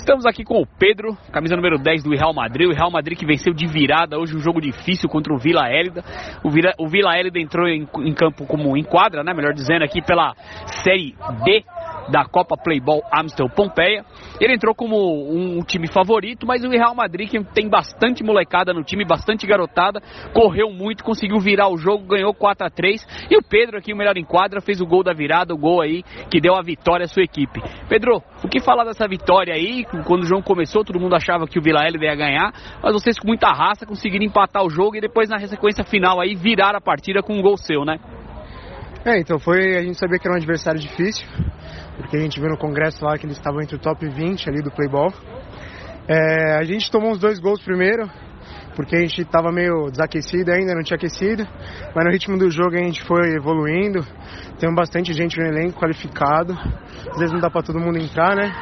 Estamos aqui com o Pedro, camisa número 10 do Real Madrid. O Real Madrid que venceu de virada hoje um jogo difícil contra o Vila Hélida. O Vila, o Hélida entrou em, em campo como em quadra, né? Melhor dizendo, aqui pela Série D da Copa Playball Amstel Pompeia. Ele entrou como um, time favorito, mas o Real Madrid, que tem bastante molecada no time, bastante garotada, correu muito, conseguiu virar o jogo, ganhou 4 a 3 E o Pedro, aqui, o melhor em quadra, fez o gol da virada, o gol aí que deu a vitória à sua equipe. Pedro, o que falar dessa vitória aí? Quando o jogo começou, todo mundo achava que o Vila ia ganhar, mas vocês com muita raça conseguiram empatar o jogo e depois na sequência final aí virar a partida com um gol seu, né? É, então foi. A gente sabia que era um adversário difícil, porque a gente viu no congresso lá que eles estavam entre o top 20 ali do Playball. É, a gente tomou os dois gols primeiro, porque a gente estava meio desaquecido ainda, não tinha aquecido, mas no ritmo do jogo a gente foi evoluindo. Tem bastante gente no elenco qualificado, às vezes não dá para todo mundo entrar, né?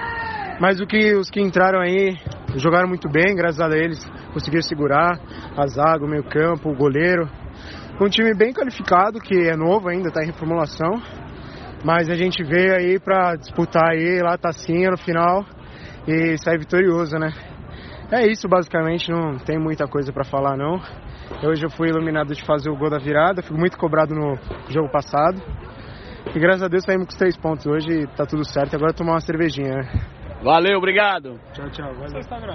Mas o que os que entraram aí jogaram muito bem, graças a eles conseguiram segurar a zaga, o meio campo, o goleiro. Um time bem qualificado, que é novo ainda, está em reformulação. Mas a gente veio aí para disputar aí lá tacinha no final e sair vitorioso, né? É isso basicamente, não tem muita coisa para falar não. Hoje eu fui iluminado de fazer o gol da virada, fui muito cobrado no jogo passado. E graças a Deus saímos com os três pontos hoje, tá tudo certo. Agora tomar uma cervejinha, né? Valeu, obrigado. Tchau, tchau. Valeu.